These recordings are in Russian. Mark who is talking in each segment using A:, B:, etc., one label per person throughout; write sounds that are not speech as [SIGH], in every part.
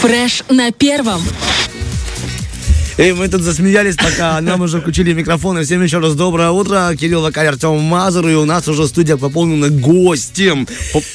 A: Фреш на первом.
B: И мы тут засмеялись, пока нам уже включили микрофоны. Всем еще раз доброе утро. Кирилл Вакарь, Артем Мазур. И у нас уже студия пополнена гостем.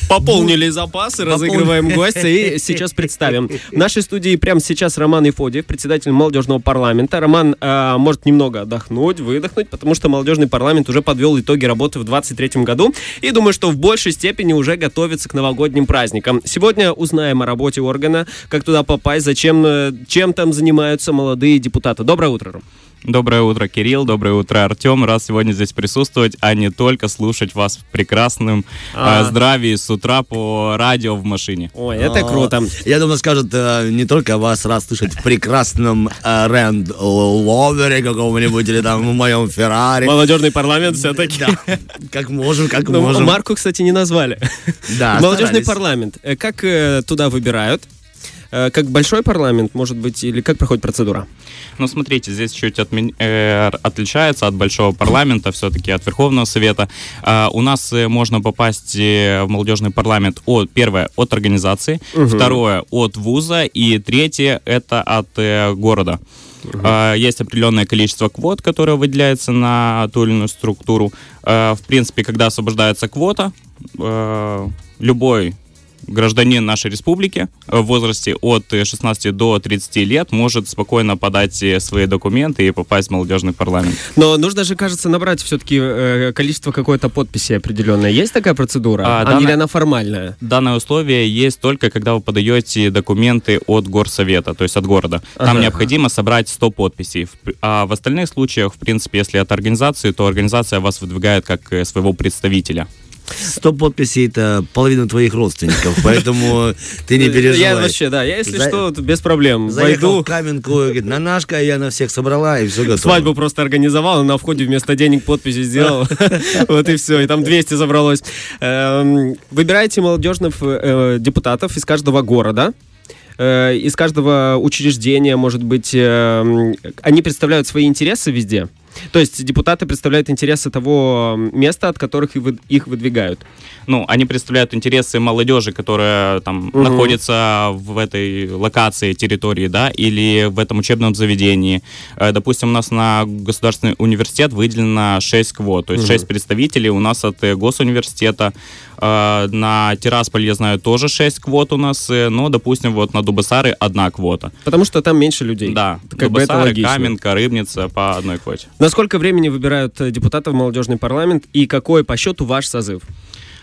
C: Пополнили запасы, разыгрываем гостя и сейчас представим. В нашей студии прямо сейчас Роман Ифодиев, председатель молодежного парламента. Роман э, может немного отдохнуть, выдохнуть, потому что молодежный парламент уже подвел итоги работы в 2023 году и думаю, что в большей степени уже готовится к новогодним праздникам. Сегодня узнаем о работе органа, как туда попасть, зачем, э, чем там занимаются молодые депутаты депутата. Доброе утро, Ром.
D: Доброе утро, Кирилл. Доброе утро, Артем. Рад сегодня здесь присутствовать, а не только слушать вас в прекрасном а. э, здравии с утра по радио в машине.
C: Ой, это а, круто.
B: Я думаю, скажут э, не только вас рад слышать в прекрасном э, Рэнд Ловере какого-нибудь или там в моем Феррари.
C: Молодежный парламент все-таки.
B: Да, как можем, как ну, можем.
C: Марку, кстати, не назвали.
B: Да,
C: Молодежный парламент. Э, как э, туда выбирают? Э, как большой парламент, может быть, или как проходит процедура?
D: Ну, смотрите, здесь чуть отмен... э, отличается от большого парламента, все-таки от Верховного Совета. Э, у нас э, можно попасть э, в молодежный парламент, от, первое, от организации, угу. второе, от вуза, и третье, это от э, города. Угу. Uh Есть определенное количество квот, которое выделяется на ту или иную структуру. В принципе, когда освобождается квота, любой гражданин нашей республики в возрасте от 16 до 30 лет может спокойно подать свои документы и попасть в молодежный парламент.
C: Но нужно же, кажется, набрать все-таки э, количество какой-то подписи определенное. Есть такая процедура? А, а данное, или она формальная?
D: Данное условие есть только, когда вы подаете документы от горсовета, то есть от города. Там ага. необходимо собрать 100 подписей. А в остальных случаях, в принципе, если это организации, то организация вас выдвигает как э, своего представителя.
B: 100 подписей это половина твоих родственников, [LAUGHS] поэтому ты не переживай.
C: Я вообще, да, я если За... что, без проблем.
B: Заехал Войду. в Каменку, говорит, на нашка, я на всех собрала, и все готово.
C: Свадьбу просто организовал, на входе вместо денег подписи сделал. [LAUGHS] [LAUGHS] Вот и все, и там 200 забралось. Эм, выбирайте молодежных э, депутатов из каждого города э, из каждого учреждения, может быть, э, они представляют свои интересы везде. То есть депутаты представляют интересы того места, от которых их выдвигают.
D: Ну, они представляют интересы молодежи, которая там угу. находится в этой локации, территории, да, или в этом учебном заведении. Э, допустим, у нас на государственный университет выделено 6 квот, то есть угу. 6 представителей у нас от э, госуниверситета. Э, на Тирасполь, я знаю, тоже 6 квот у нас, но, допустим, вот на Дубасары одна квота.
C: Потому что там меньше людей.
D: Да, как Дубасары, бы это Каменка, Рыбница по одной квоте.
C: На сколько времени выбирают депутатов в молодежный парламент и какой по счету ваш созыв?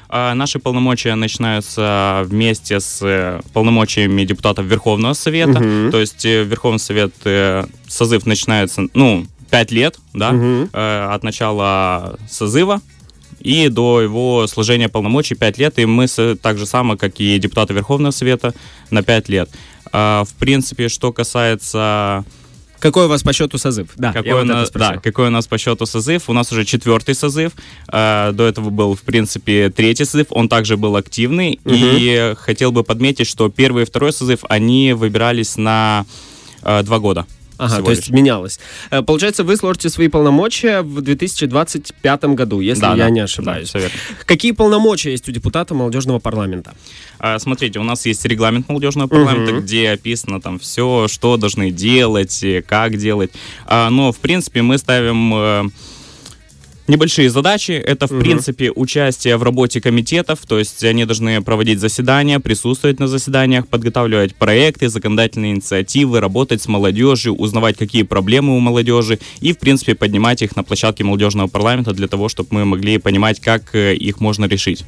D: А, наши полномочия начинаются вместе с э, полномочиями депутатов Верховного Совета. Угу. То есть э, Верховный Совет э, созыв начинается, ну, 5 лет, да, угу. от начала созыва и до его сложения полномочий 5 лет, и мы так же само, как и депутаты Верховного Совета, на 5 лет. А, в принципе, что касается
C: какой у вас по счету созыв?
D: Да, какой, у нас, да, какой у нас по счету созыв? У нас уже четвертый созыв. Э, до этого был, в принципе, третий созыв. Он также был активный. Угу. И хотел бы подметить, что первый и второй созыв, они выбирались на э, два года.
C: Ага, то есть лишь. менялось. Э, получается, вы сложите свои полномочия в 2025 году, если да, я да, не ошибаюсь. Да, Какие полномочия есть у депутата молодежного парламента?
D: А, смотрите, у нас есть регламент молодежного парламента, угу. где описано там все, что должны делать, как делать. А, но, в принципе, мы ставим э, небольшие задачи. Это, в угу. принципе, участие в работе комитетов, то есть они должны проводить заседания, присутствовать на заседаниях, подготавливать проекты, законодательные инициативы, работать с молодежью, узнавать, какие проблемы у молодежи и, в принципе, поднимать их на площадке молодежного парламента для того, чтобы мы могли понимать, как э, их можно решить.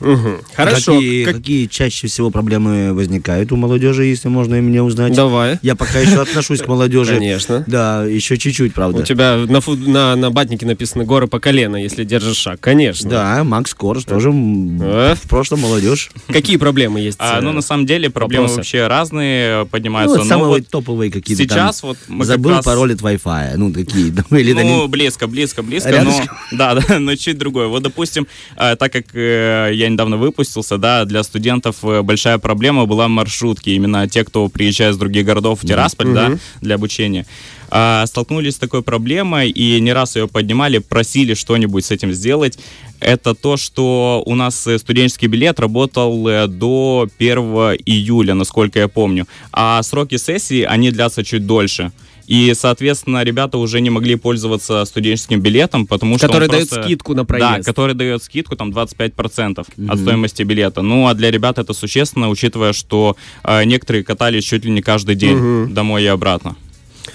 B: Угу. Хорошо. Какие, как... какие чаще всего проблемы возникают у молодежи, если можно и мне узнать?
C: Давай.
B: Я пока еще отношусь к молодежи.
C: Конечно.
B: Да, еще чуть-чуть, правда.
C: У тебя на, фу... на, на батнике написано «Горы по колено», если держишь шаг. Конечно.
B: Да, Макс Корж тоже а? в прошлом молодежь.
C: Какие проблемы есть? [LAUGHS]
D: А, ну, на самом деле, проблемы Вопросы? вообще разные поднимаются. Ну,
B: вот самые вот топовые какие-то
D: Сейчас вот
B: мы Забыл раз... пароль от Wi-Fi. Ну, такие. [LAUGHS]
D: Или ну, близко, близко, близко. Но, [LAUGHS] да, да, но чуть другое. Вот, допустим, э, так как э, я я недавно выпустился, да, для студентов э, большая проблема была маршрутки. Именно те, кто приезжает из других городов в Тирасполь, да, для обучения. А, столкнулись с такой проблемой и не раз ее поднимали, просили что-нибудь с этим сделать. Это то, что у нас э, студенческий билет работал э, до 1 июля, насколько я помню. А сроки сессии, они длятся чуть дольше. И, соответственно, ребята уже не могли пользоваться студенческим билетом, потому
C: Который
D: что он
C: дает
D: просто-
C: скидку на проезд.
D: Да, который дает скидку там 25% от стоимости билета. Ну, а для ребят это существенно, учитывая, что э, некоторые катались чуть ли не каждый день домой и обратно.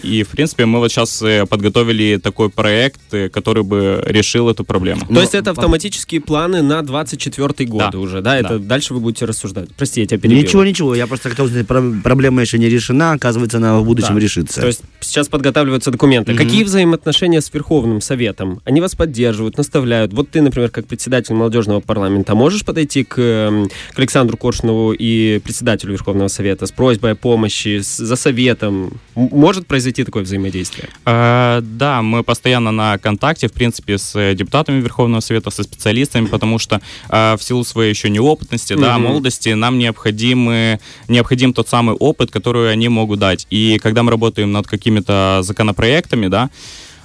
D: И, в принципе, мы вот сейчас э, подготовили такой проект, э, который бы решил эту проблему.
C: То есть это автоматические планы на 24 год
D: Да.
C: уже, да? Это
D: Да.
C: дальше вы будете рассуждать. Прости, я тебя перебил.
B: Ничего, ничего, я просто хотел сказать, про- проблема еще не решена, оказывается, она в будущем
C: Да.
B: решится.
C: То есть сейчас подготавливаются документы. Какие взаимоотношения с Верховным Советом? Они вас поддерживают, наставляют. Вот ты, например, как председатель молодежного парламента, можешь подойти к, эм, к Александру Коршунову и председателю Верховного Совета с просьбой о помощи, с- за советом? М- Может произойти такое взаимодействие?
D: Э, Да, мы постоянно на контакте, в принципе, с э, депутатами Верховного Совета, со специалистами, потому что э, в силу своей еще неопытности, да,
C: Мгм.
D: молодости, нам необходимы, необходим тот самый опыт, который они могут дать. И когда мы работаем над какими-то законопроектами, да,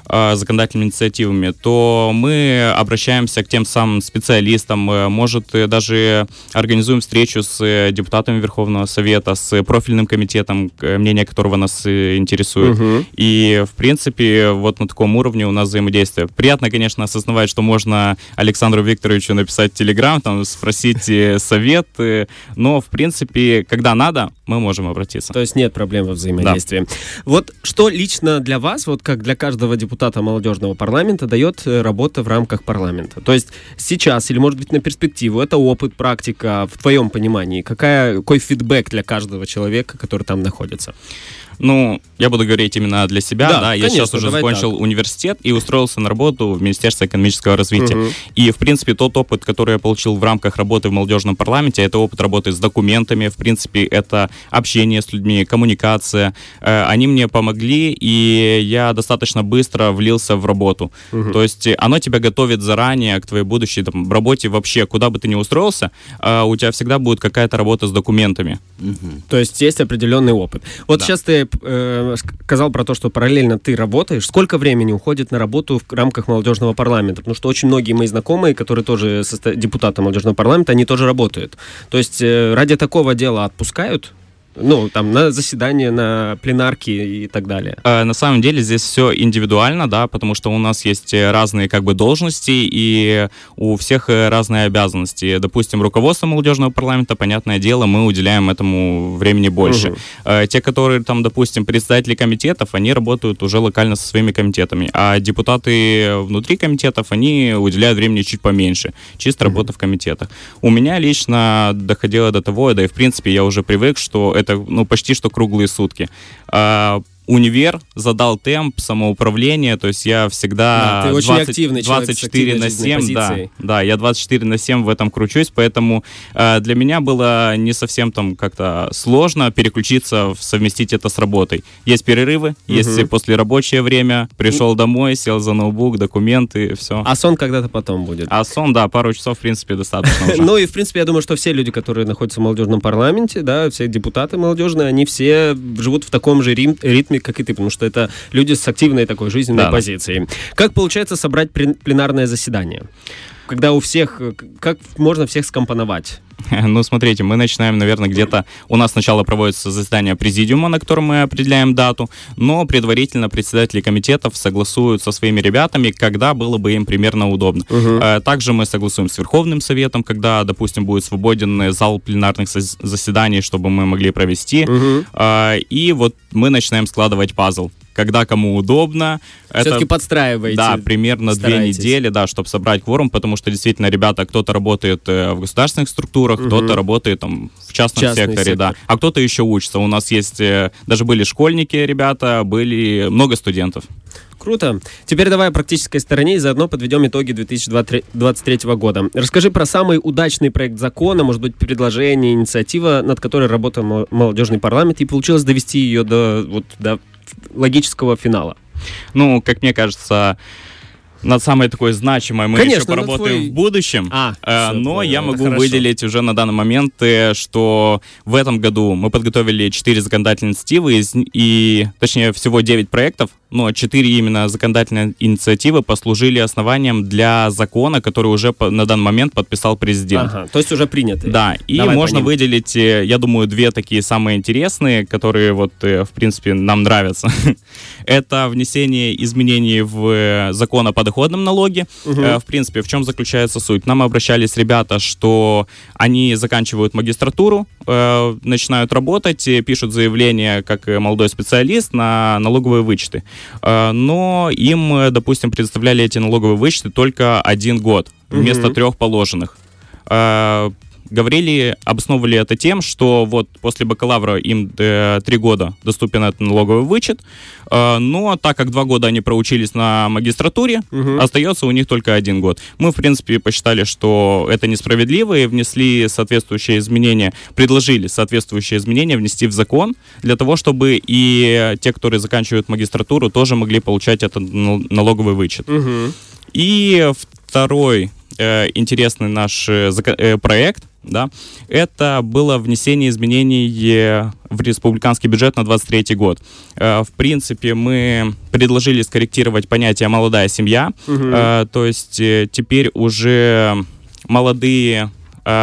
D: законодательными инициативами, то мы обращаемся к тем самым специалистам, э, может, э, даже организуем встречу с э, депутатами Верховного Совета, с профильным комитетом, мнение которого нас э, интересует.
C: Мгм.
D: И, в принципе, вот на таком уровне у нас взаимодействие. Приятно, конечно, осознавать, что можно Александру Викторовичу написать Телеграм, там, спросить э, совет, э, но, в принципе, когда надо, мы можем обратиться.
C: То есть нет проблем во взаимодействии. Вот что лично для вас, вот как для каждого депутата молодежного парламента, дает э, работа в рамках парламента? То есть сейчас или, может быть, на перспективу, это опыт, практика, в твоем понимании, какая, какой фидбэк для каждого человека, который там находится?
D: Ну, я буду говорить именно для себя,
C: Да,
D: да, я
C: конечно,
D: сейчас уже закончил
C: так.
D: университет и устроился на работу в Министерство экономического развития.
C: Мгм.
D: И, в принципе, тот опыт, который я получил в рамках работы в молодежном парламенте, это опыт работы с документами, в принципе, это общение с людьми, коммуникация. Э, Они мне помогли, и я достаточно быстро влился в работу. То есть э, оно тебя готовит заранее к твоей будущей там, работе вообще, куда бы ты ни устроился, э, у тебя всегда будет какая-то работа с документами.
C: То есть есть определенный опыт. Вот
D: Да.
C: сейчас ты э, сказал про то, что параллельно ты работаешь. Сколько времени уходит на работу в рамках молодежного парламента? Потому что очень многие мои знакомые, которые тоже состо- депутаты молодежного парламента, они тоже работают. То есть э, ради такого дела отпускают? Ну, там, на заседания, на пленарки и так далее.
D: Э, На самом деле здесь все индивидуально, да, потому что у нас есть э, разные как бы должности и у всех э, разные обязанности. Допустим, руководство молодежного парламента, понятное дело, мы уделяем этому времени больше.
C: Мгм.
D: Э, Те, которые там, допустим, председатели комитетов, они работают уже локально со своими комитетами, а депутаты внутри комитетов, они уделяют времени чуть поменьше, чисто работа в комитетах. У меня лично доходило до того, да и в принципе я уже привык, что это ну почти что круглые сутки. А, универ задал темп самоуправления, то есть я всегда
C: Да, ты очень активный человек с
D: 24
C: активной
D: на
C: жизненной
D: 7, да, да, я 24 на 7 в этом кручусь, поэтому э, для меня было не совсем там как-то сложно переключиться, совместить это с работой. Есть перерывы, есть послерабочее время, пришел домой, сел за ноутбук, документы, все.
C: А сон когда-то потом будет.
D: А сон, да, пару часов, в принципе, достаточно. [LAUGHS]
C: Ну и, в принципе, я думаю, что все люди, которые находятся в молодежном парламенте, да, все депутаты молодежные, они все живут в таком же рим- ритме, как и ты, потому что это люди с активной такой жизненной
D: Да.
C: позицией. Как получается собрать пленарное заседание? Когда у всех, э, как можно всех скомпоновать? [LAUGHS]
D: Ну, смотрите, мы начинаем, наверное, где-то... У нас сначала проводится заседание президиума, на котором мы определяем дату, но предварительно председатели комитетов согласуют со своими ребятами, когда было бы им примерно удобно. Э, Также мы согласуем с Верховным Советом, когда, допустим, будет свободен э, зал пленарных зас- заседаний, чтобы мы могли провести. Э, И вот мы начинаем складывать пазл. Когда кому удобно.
C: Все-таки подстраиваете.
D: Да, примерно две
C: стараетесь.
D: недели, да, чтобы собрать кворум, потому что действительно ребята, кто-то работает э, в государственных структурах, кто-то работает там в частном
C: Частный
D: секторе, да,
C: сектор.
D: а кто-то еще учится. У нас есть, э, даже были школьники, ребята, были много студентов.
C: Круто. Теперь давай о практической стороне и заодно подведем итоги 2023 года. Расскажи про самый удачный проект закона, может быть, предложение, инициатива, над которой работал мо- молодежный парламент, и получилось довести ее до, вот, до логического финала.
D: Ну, как мне кажется, над самой такой значимой мы
C: Конечно,
D: еще поработаем
C: твой...
D: в будущем.
C: А,
D: э,
C: все,
D: но
C: понял,
D: я могу
C: хорошо.
D: выделить уже на данный момент, э, что в этом году мы подготовили 4 законодательные инициативы, из, и, точнее, всего 9 проектов, но 4 именно законодательные инициативы послужили основанием для закона, который уже по, на данный момент подписал президент.
C: Ага, то есть уже принятый.
D: Да, и
C: Давай
D: можно выделить, э, я думаю, две такие самые интересные, которые вот, э, в принципе, нам нравятся. [LAUGHS] Это внесение изменений в закон о подоходном налоге. Э, В принципе, в чем заключается суть? Нам обращались ребята, что они заканчивают магистратуру, э, начинают работать, э, пишут заявление как э, молодой специалист на налоговые вычеты. Э, Но им, э, допустим, предоставляли эти налоговые вычеты только один год вместо
C: Мгм.
D: трех положенных. Говорили, обосновывали это тем, что вот после бакалавра им э, три года доступен этот налоговый вычет, э, но так как два года они проучились на магистратуре,
C: Мгм.
D: остается у них только один год. Мы, в принципе, посчитали, что это несправедливо и внесли соответствующие изменения, предложили соответствующие изменения внести в закон для того, чтобы и те, которые заканчивают магистратуру, тоже могли получать этот нал- налоговый вычет.
C: Мгм.
D: И второй э, интересный наш э, э, проект, да, это было внесение изменений в республиканский бюджет на 23 год. Э, в принципе, мы предложили скорректировать понятие «молодая семья». Э, то есть э, теперь уже молодые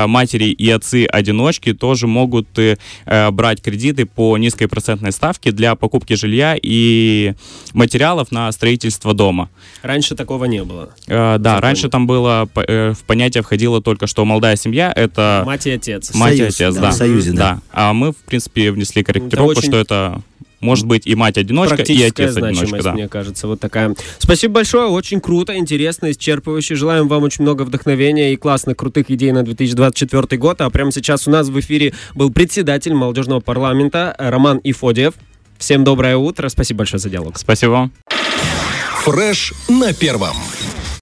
D: матери и отцы-одиночки тоже могут э, э, брать кредиты по низкой процентной ставке для покупки жилья и материалов на строительство дома.
C: Раньше такого не было.
D: Э, да, раньше там было, э, в понятие входило только что молодая семья, это
C: Мать и отец.
D: мать и
B: Союз,
D: отец,
B: да,
D: да.
B: в союзе, да.
D: А мы, в принципе, внесли корректировку,
C: очень-
D: что это может быть и мать-одиночка, и отец-одиночка. Да.
C: мне кажется, вот такая. Спасибо большое, очень круто, интересно, исчерпывающе. Желаем вам очень много вдохновения и классных, крутых идей на 2024 год. А прямо сейчас у нас в эфире был председатель молодежного парламента Роман Ифодиев. Всем доброе утро, спасибо большое за диалог.
D: Спасибо вам.
A: Фреш на первом.